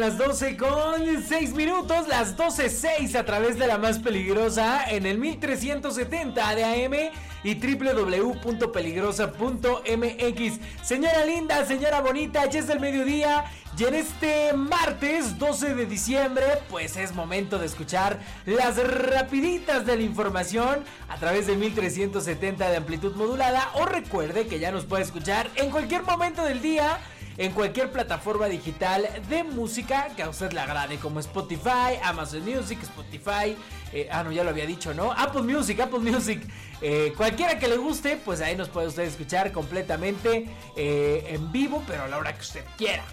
Las 12 con 6 minutos, las 12.06 a través de la más peligrosa en el 1370 de AM y www.peligrosa.mx. Señora linda, señora bonita, ya es el mediodía y en este martes 12 de diciembre pues es momento de escuchar las rapiditas de la información a través del 1370 de amplitud modulada o recuerde que ya nos puede escuchar en cualquier momento del día en cualquier plataforma digital de música que a usted le agrade, como Spotify, Amazon Music, Spotify, eh, ah, no, ya lo había dicho, ¿no? Apple Music, Apple Music, eh, cualquiera que le guste, pues ahí nos puede usted escuchar completamente eh, en vivo, pero a la hora que usted quiera.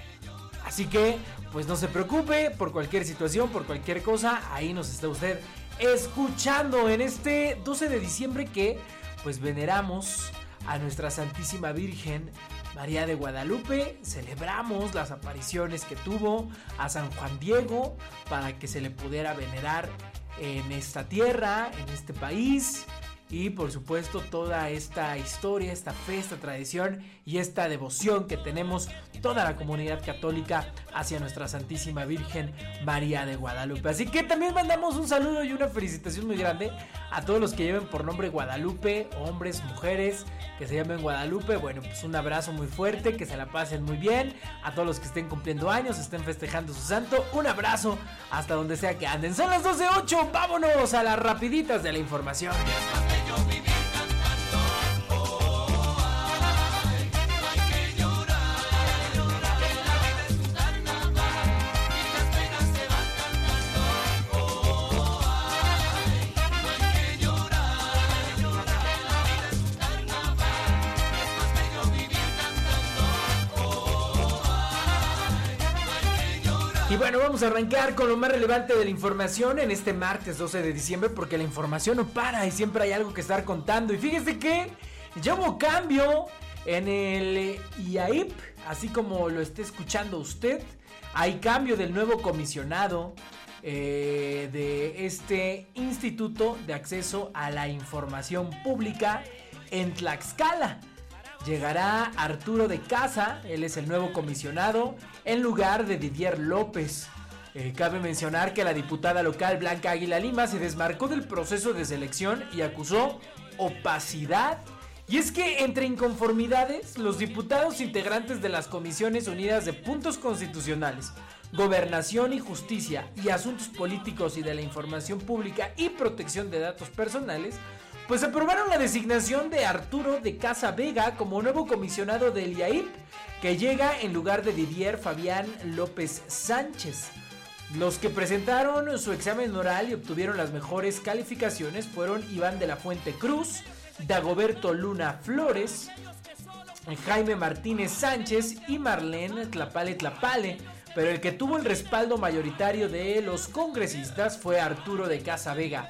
Así que, pues no se preocupe por cualquier situación, por cualquier cosa, ahí nos está usted escuchando en este 12 de diciembre que, pues veneramos a nuestra Santísima Virgen María de Guadalupe, celebramos las apariciones que tuvo a San Juan Diego para que se le pudiera venerar en esta tierra, en este país y por supuesto toda esta historia, esta fe, esta tradición y esta devoción que tenemos toda la comunidad católica hacia nuestra Santísima Virgen María de Guadalupe. Así que también mandamos un saludo y una felicitación muy grande a todos los que lleven por nombre Guadalupe, hombres, mujeres que se llamen Guadalupe. Bueno, pues un abrazo muy fuerte, que se la pasen muy bien. A todos los que estén cumpliendo años, estén festejando su santo, un abrazo hasta donde sea que anden. Son las 12.08, vámonos a las rapiditas de la información. yo viví. Y bueno, vamos a arrancar con lo más relevante de la información en este martes 12 de diciembre porque la información no para y siempre hay algo que estar contando. Y fíjese que ya hubo cambio en el IAIP, así como lo esté escuchando usted. Hay cambio del nuevo comisionado eh, de este Instituto de Acceso a la Información Pública en Tlaxcala. Llegará Arturo de Casa, él es el nuevo comisionado, en lugar de Didier López. Eh, cabe mencionar que la diputada local Blanca Águila Lima se desmarcó del proceso de selección y acusó opacidad. Y es que entre inconformidades, los diputados integrantes de las Comisiones Unidas de Puntos Constitucionales, Gobernación y Justicia y Asuntos Políticos y de la Información Pública y Protección de Datos Personales pues aprobaron la designación de Arturo de Casa Vega como nuevo comisionado del IAIP, que llega en lugar de Didier Fabián López Sánchez. Los que presentaron su examen oral y obtuvieron las mejores calificaciones fueron Iván de la Fuente Cruz, Dagoberto Luna Flores, Jaime Martínez Sánchez y Marlene Tlapale Tlapale. Pero el que tuvo el respaldo mayoritario de los congresistas fue Arturo de Casa Vega.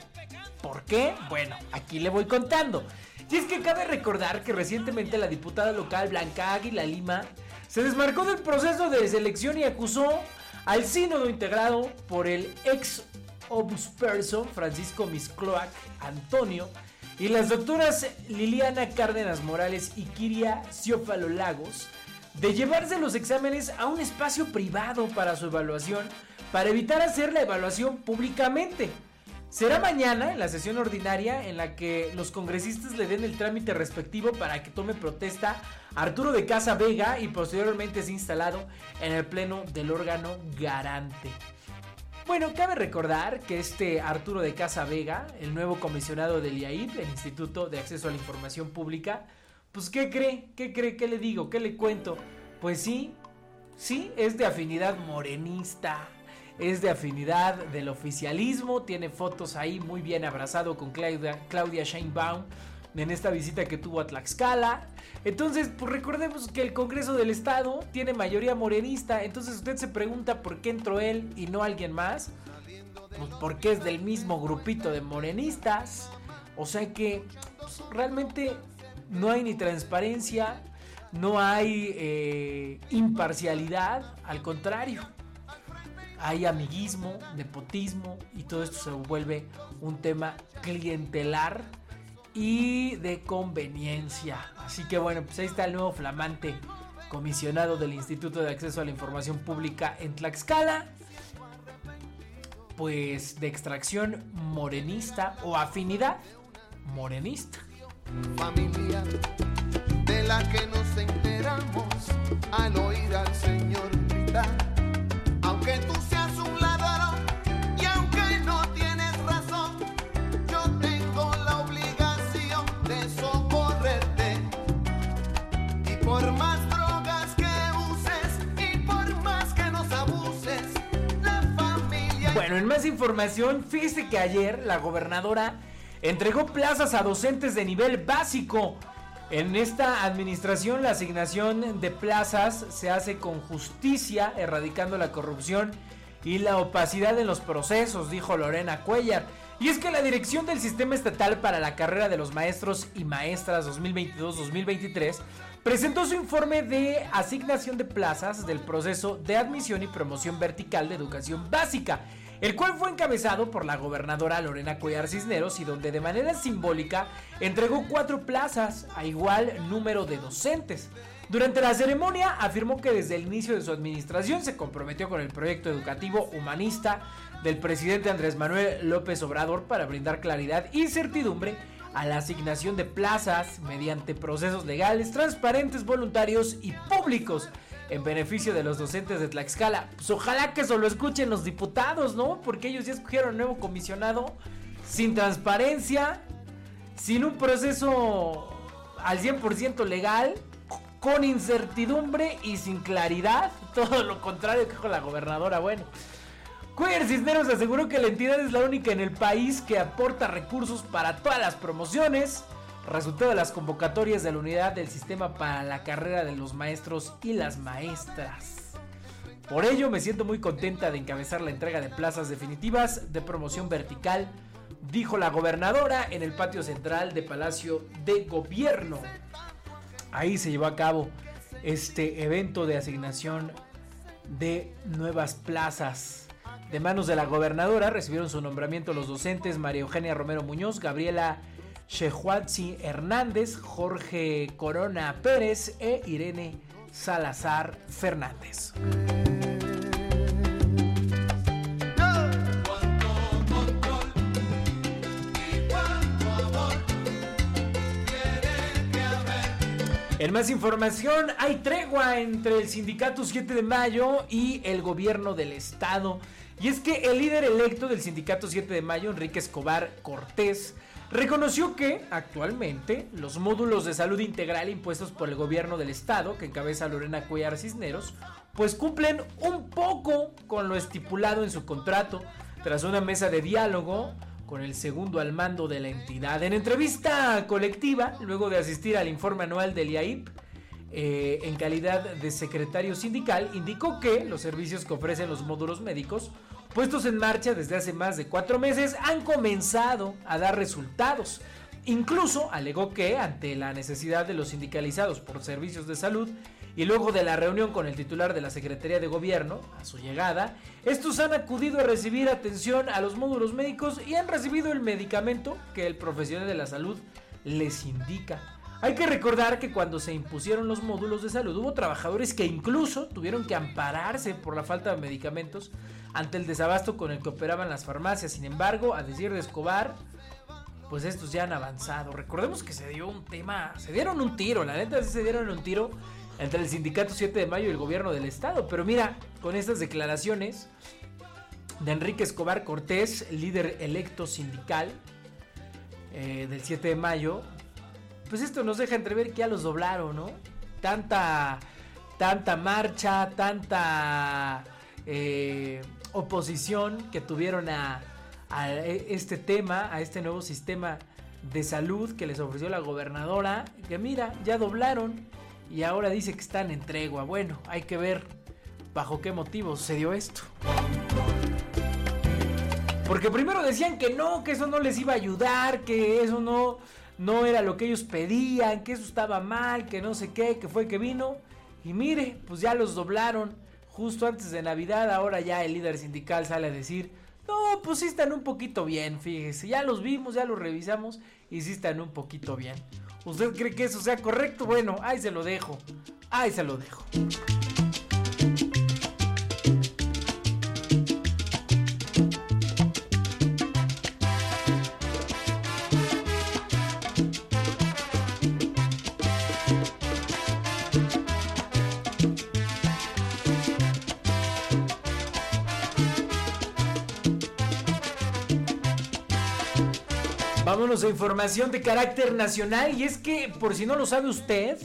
¿Por qué? Bueno, aquí le voy contando. Y es que cabe recordar que recientemente la diputada local Blanca Águila Lima se desmarcó del proceso de selección y acusó al sínodo integrado por el ex obusperson Francisco Miscloac Antonio y las doctoras Liliana Cárdenas Morales y Kiria Ciófalo Lagos de llevarse los exámenes a un espacio privado para su evaluación para evitar hacer la evaluación públicamente. Será mañana, en la sesión ordinaria, en la que los congresistas le den el trámite respectivo para que tome protesta Arturo de Casa Vega y posteriormente es instalado en el pleno del órgano garante. Bueno, cabe recordar que este Arturo de Casa Vega, el nuevo comisionado del IAIP, el Instituto de Acceso a la Información Pública, pues ¿qué cree? ¿Qué cree? ¿Qué le digo? ¿Qué le cuento? Pues sí, sí, es de afinidad morenista es de afinidad del oficialismo, tiene fotos ahí muy bien abrazado con Claudia, Sheinbaum, en esta visita que tuvo a Tlaxcala. Entonces, pues recordemos que el Congreso del Estado tiene mayoría morenista. Entonces usted se pregunta por qué entró él y no alguien más. Pues porque es del mismo grupito de morenistas. O sea que pues, realmente no hay ni transparencia, no hay eh, imparcialidad, al contrario. Hay amiguismo, nepotismo y todo esto se vuelve un tema clientelar y de conveniencia. Así que bueno, pues ahí está el nuevo flamante comisionado del Instituto de Acceso a la Información Pública en Tlaxcala. Pues de extracción morenista o afinidad morenista. Familia de la que nos enteramos al oír al Señor gritar, aunque tú En más información, fíjese que ayer la gobernadora entregó plazas a docentes de nivel básico. En esta administración la asignación de plazas se hace con justicia, erradicando la corrupción y la opacidad en los procesos, dijo Lorena Cuellar. Y es que la dirección del Sistema Estatal para la Carrera de los Maestros y Maestras 2022-2023 presentó su informe de asignación de plazas del proceso de admisión y promoción vertical de educación básica el cual fue encabezado por la gobernadora Lorena Cuellar Cisneros y donde de manera simbólica entregó cuatro plazas a igual número de docentes. Durante la ceremonia afirmó que desde el inicio de su administración se comprometió con el proyecto educativo humanista del presidente Andrés Manuel López Obrador para brindar claridad y certidumbre a la asignación de plazas mediante procesos legales, transparentes, voluntarios y públicos en beneficio de los docentes de Tlaxcala. Pues ojalá que eso lo escuchen los diputados, ¿no? Porque ellos ya escogieron un nuevo comisionado sin transparencia, sin un proceso al 100% legal, con incertidumbre y sin claridad. Todo lo contrario que dijo la gobernadora. Bueno. Cuyer Cisneros aseguró que la entidad es la única en el país que aporta recursos para todas las promociones, resultado de las convocatorias de la unidad del sistema para la carrera de los maestros y las maestras. Por ello me siento muy contenta de encabezar la entrega de plazas definitivas de promoción vertical, dijo la gobernadora en el patio central de Palacio de Gobierno. Ahí se llevó a cabo este evento de asignación de nuevas plazas. De manos de la gobernadora recibieron su nombramiento los docentes María Eugenia Romero Muñoz, Gabriela Shehuatzi Hernández, Jorge Corona Pérez e Irene Salazar Fernández. En más información, hay tregua entre el sindicato 7 de mayo y el gobierno del estado. Y es que el líder electo del sindicato 7 de mayo, Enrique Escobar Cortés, reconoció que actualmente los módulos de salud integral impuestos por el gobierno del estado, que encabeza Lorena Cuellar Cisneros, pues cumplen un poco con lo estipulado en su contrato tras una mesa de diálogo con el segundo al mando de la entidad. En entrevista colectiva, luego de asistir al informe anual del IAIP, eh, en calidad de secretario sindical, indicó que los servicios que ofrecen los módulos médicos puestos en marcha desde hace más de cuatro meses han comenzado a dar resultados. Incluso alegó que ante la necesidad de los sindicalizados por servicios de salud y luego de la reunión con el titular de la Secretaría de Gobierno, a su llegada, estos han acudido a recibir atención a los módulos médicos y han recibido el medicamento que el profesional de la salud les indica. Hay que recordar que cuando se impusieron los módulos de salud hubo trabajadores que incluso tuvieron que ampararse por la falta de medicamentos ante el desabasto con el que operaban las farmacias. Sin embargo, a decir de Escobar, pues estos ya han avanzado. Recordemos que se dio un tema, se dieron un tiro, la neta sí se dieron un tiro entre el sindicato 7 de mayo y el gobierno del estado. Pero mira, con estas declaraciones de Enrique Escobar Cortés, líder electo sindical eh, del 7 de mayo, pues esto nos deja entrever que ya los doblaron, ¿no? Tanta, tanta marcha, tanta eh, oposición que tuvieron a, este tema, a este nuevo sistema de salud que les ofreció la gobernadora, que mira, ya doblaron y ahora dice que están en tregua. Bueno, hay que ver bajo qué motivo se dio esto. Porque primero decían que no, que eso no les iba a ayudar, que eso no, no era lo que ellos pedían, que eso estaba mal, que no sé qué, que fue que vino. Y mire, pues ya los doblaron justo antes de Navidad. Ahora ya el líder sindical sale a decir, no, pues sí están un poquito bien, fíjese. Ya los vimos, ya los revisamos y sí están un poquito bien. ¿Usted cree que eso sea correcto? Bueno, ahí se lo dejo. Ahí se lo dejo. Información de carácter nacional y es que por si no lo sabe usted,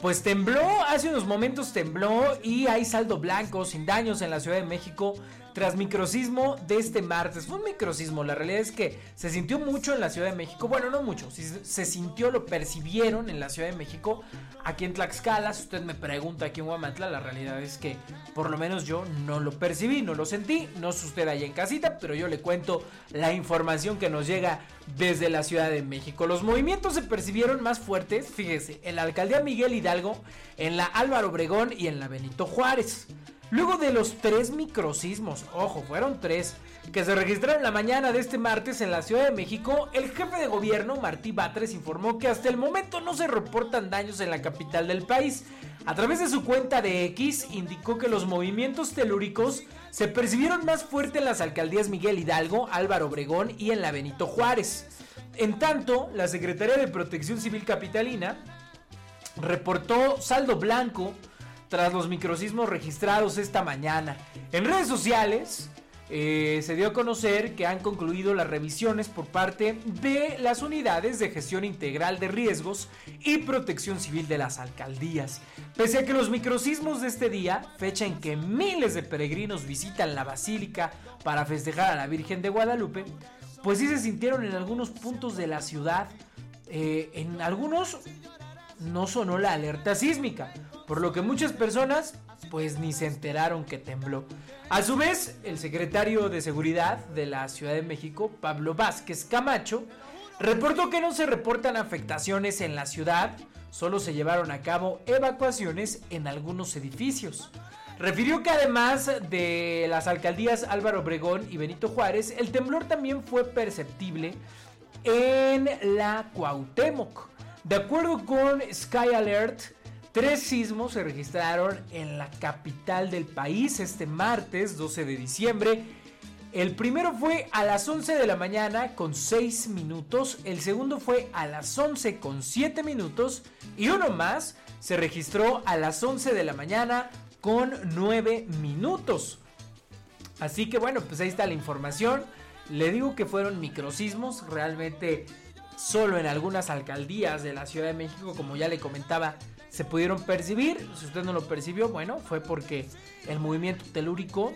pues tembló, hace unos momentos tembló y hay saldo blanco sin daños en la Ciudad de México tras microsismo de este martes. Fue un microsismo, la realidad es que se sintió mucho en la Ciudad de México. Bueno, no mucho, se sintió, lo percibieron en la Ciudad de México. Aquí en Tlaxcala, si usted me pregunta aquí en Huamantla, la realidad es que por lo menos yo no lo percibí, no lo sentí. No sé usted allá en casita, pero yo le cuento la información que nos llega desde la Ciudad de México. Los movimientos se percibieron más fuertes, fíjese, en la alcaldía Miguel Hidalgo, en la Álvaro Obregón y en la Benito Juárez. Luego de los tres microsismos, ojo, fueron tres, que se registraron la mañana de este martes en la Ciudad de México, el jefe de gobierno, Martí Batres, informó que hasta el momento no se reportan daños en la capital del país. A través de su cuenta de X, indicó que los movimientos telúricos se percibieron más fuerte en las alcaldías Miguel Hidalgo, Álvaro Obregón y en la Benito Juárez. En tanto, la Secretaría de Protección Civil Capitalina reportó saldo blanco tras los microsismos registrados esta mañana. En redes sociales eh, se dio a conocer que han concluido las revisiones por parte de las unidades de gestión integral de riesgos y protección civil de las alcaldías. Pese a que los microsismos de este día, fecha en que miles de peregrinos visitan la basílica para festejar a la Virgen de Guadalupe, pues sí se sintieron en algunos puntos de la ciudad. Eh, en algunos no sonó la alerta sísmica, por lo que muchas personas pues ni se enteraron que tembló. A su vez, el secretario de Seguridad de la Ciudad de México, Pablo Vázquez Camacho, reportó que no se reportan afectaciones en la ciudad, solo se llevaron a cabo evacuaciones en algunos edificios. Refirió que además de las alcaldías Álvaro Obregón y Benito Juárez, el temblor también fue perceptible en la Cuauhtémoc. De acuerdo con Sky Alert, tres sismos se registraron en la capital del país este martes 12 de diciembre. El primero fue a las 11 de la mañana con 6 minutos, el segundo fue a las 11 con 7 minutos y uno más se registró a las 11 de la mañana con 9 minutos. Así que bueno, pues ahí está la información. Le digo que fueron microsismos, realmente solo en algunas alcaldías de la Ciudad de México, como ya le comentaba, se pudieron percibir. Si usted no lo percibió, bueno, fue porque el movimiento telúrico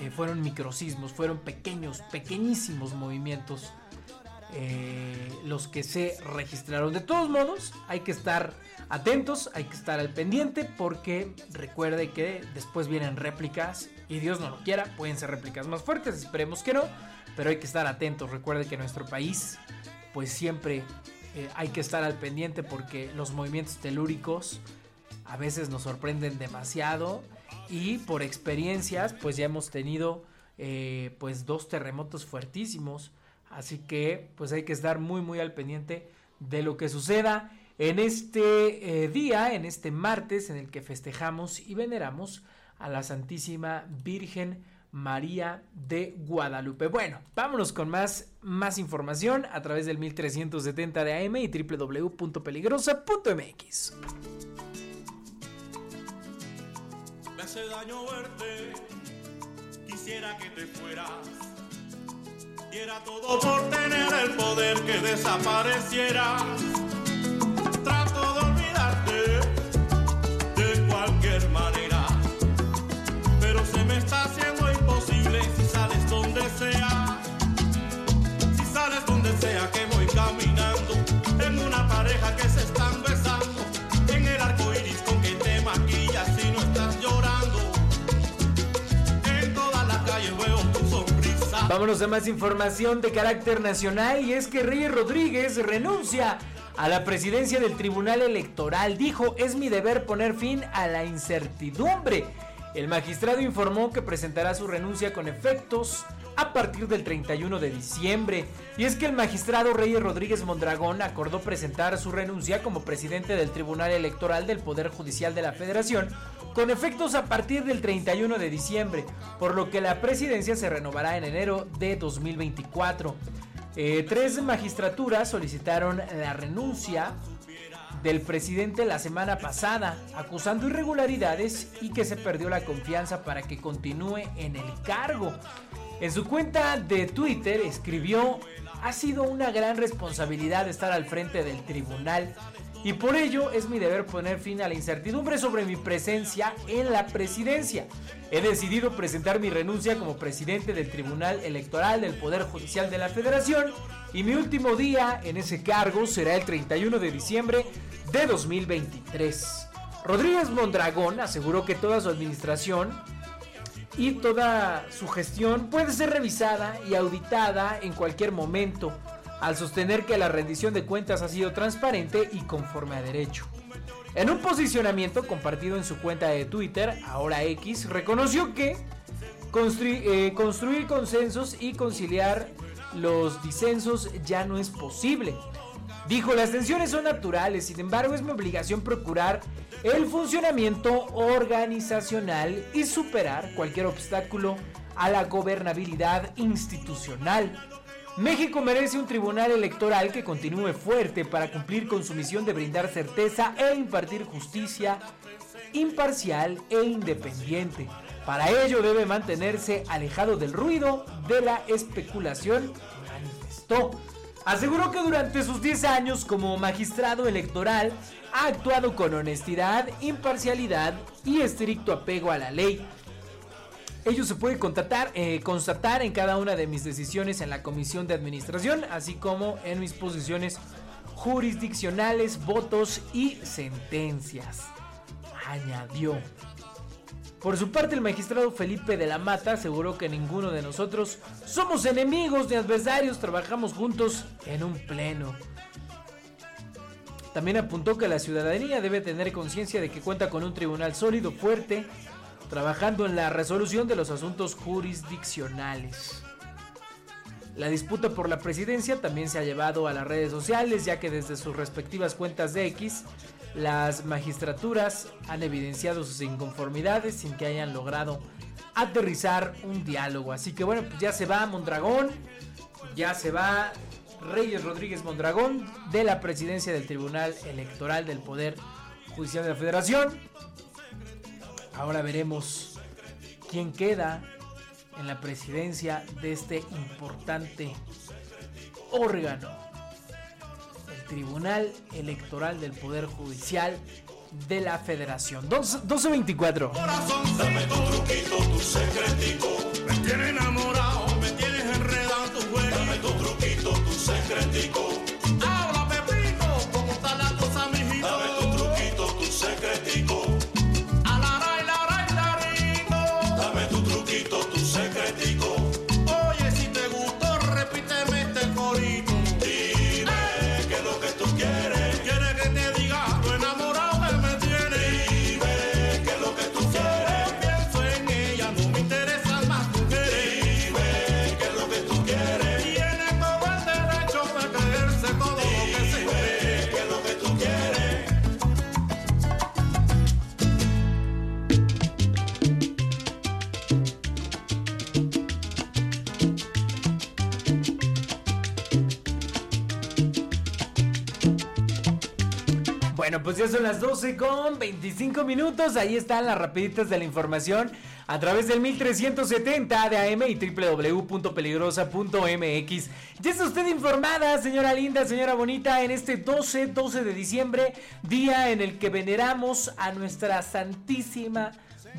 eh, fueron microsismos, fueron pequeños, pequeñísimos movimientos eh, los que se registraron. De todos modos, hay que estar atentos, hay que estar al pendiente porque recuerde que después vienen réplicas y Dios no lo quiera, pueden ser réplicas más fuertes, esperemos que no, pero hay que estar atentos. Recuerde que nuestro país pues siempre eh, hay que estar al pendiente porque los movimientos telúricos a veces nos sorprenden demasiado y por experiencias pues ya hemos tenido eh, pues dos terremotos fuertísimos. Así que pues hay que estar muy muy al pendiente de lo que suceda en este eh, día en este martes en el que festejamos y veneramos a la Santísima Virgen María de Guadalupe. Bueno, vámonos con más, más información a través del 1370 de AM y www.peligrosa.mx. Me hace daño verte, quisiera que te fueras. Diera todo por tener el poder que desapareciera. Trato de olvidarte de cualquier manera, pero se me está haciendo vámonos a más información de carácter nacional y es que Reyes Rodríguez renuncia a la presidencia del Tribunal Electoral. Dijo, es mi deber poner fin a la incertidumbre. El magistrado informó que presentará su renuncia con efectos a partir del 31 de diciembre. Y es que el magistrado Reyes Rodríguez Mondragón acordó presentar su renuncia como presidente del Tribunal Electoral del Poder Judicial de la Federación con efectos a partir del 31 de diciembre, por lo que la presidencia se renovará en enero de 2024. Eh, tres magistraturas solicitaron la renuncia del presidente la semana pasada, acusando irregularidades y que se perdió la confianza para que continúe en el cargo. En su cuenta de Twitter escribió, ha sido una gran responsabilidad estar al frente del tribunal y por ello es mi deber poner fin a la incertidumbre sobre mi presencia en la presidencia. He decidido presentar mi renuncia como presidente del Tribunal Electoral del Poder Judicial de la Federación y mi último día en ese cargo será el 31 de diciembre de 2023. Rodríguez Mondragón aseguró que toda su administración y toda su gestión puede ser revisada y auditada en cualquier momento, al sostener que la rendición de cuentas ha sido transparente y conforme a derecho. En un posicionamiento compartido en su cuenta de Twitter, ahora X, reconoció que eh, construir consensos y conciliar los disensos ya no es posible. Dijo, las tensiones son naturales, sin embargo es mi obligación procurar el funcionamiento organizacional y superar cualquier obstáculo a la gobernabilidad institucional. México merece un tribunal electoral que continúe fuerte para cumplir con su misión de brindar certeza e impartir justicia imparcial e independiente. Para ello debe mantenerse alejado del ruido de la especulación, manifestó. Aseguró que durante sus 10 años como magistrado electoral ha actuado con honestidad, imparcialidad y estricto apego a la ley. Ello se puede eh, constatar en cada una de mis decisiones en la comisión de administración, así como en mis posiciones jurisdiccionales, votos y sentencias. Añadió. Por su parte, el magistrado Felipe de la Mata aseguró que ninguno de nosotros somos enemigos ni adversarios, trabajamos juntos en un pleno. También apuntó que la ciudadanía debe tener conciencia de que cuenta con un tribunal sólido, fuerte, trabajando en la resolución de los asuntos jurisdiccionales. La disputa por la presidencia también se ha llevado a las redes sociales, ya que desde sus respectivas cuentas de X las magistraturas han evidenciado sus inconformidades sin que hayan logrado aterrizar un diálogo. Así que bueno, pues ya se va Mondragón, ya se va Reyes Rodríguez Mondragón de la presidencia del Tribunal Electoral del Poder Judicial de la Federación. Ahora veremos quién queda en la presidencia de este importante órgano. Tribunal Electoral del Poder Judicial de la Federación. 1224. Corazón, dame tu truquito, tu secretico. Me tienes enamorado, me tienes enredado tu juego. Dame tu truquito, tu secretico. Pues ya son las 12 con 25 minutos. Ahí están las rapiditas de la información a través del 1370 de AM y www.peligrosa.mx. Ya está usted informada, señora linda, señora bonita, en este 12, 12 de diciembre, día en el que veneramos a nuestra Santísima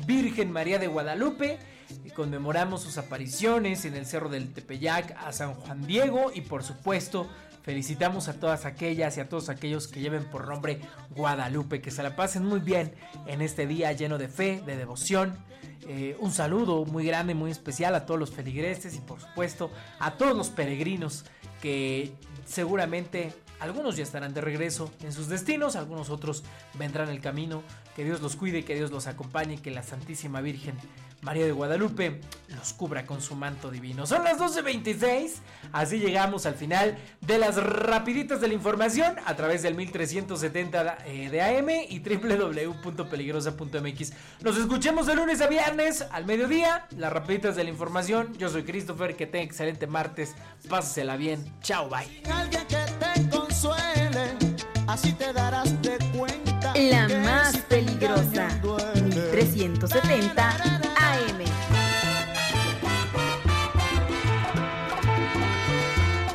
Virgen María de Guadalupe. Y conmemoramos sus apariciones en el Cerro del Tepeyac a San Juan Diego y por supuesto Felicitamos a todas aquellas y a todos aquellos que lleven por nombre Guadalupe, que se la pasen muy bien en este día lleno de fe, de devoción. Eh, un saludo muy grande, muy especial a todos los feligreses y por supuesto a todos los peregrinos que seguramente algunos ya estarán de regreso en sus destinos, algunos otros vendrán el camino. Que Dios los cuide, que Dios los acompañe, que la Santísima Virgen María de Guadalupe los cubra con su manto divino. Son las 12.26, así llegamos al final de las rapiditas de la información a través del 1370 eh, de AM y www.peligrosa.mx. Nos escuchemos de lunes a viernes al mediodía, las rapiditas de la información. Yo soy Christopher, que tenga excelente martes, pásesela bien, chao, bye. Alguien que te consuele, así te darás de cuenta. La más este peligrosa, engaño duele. 1370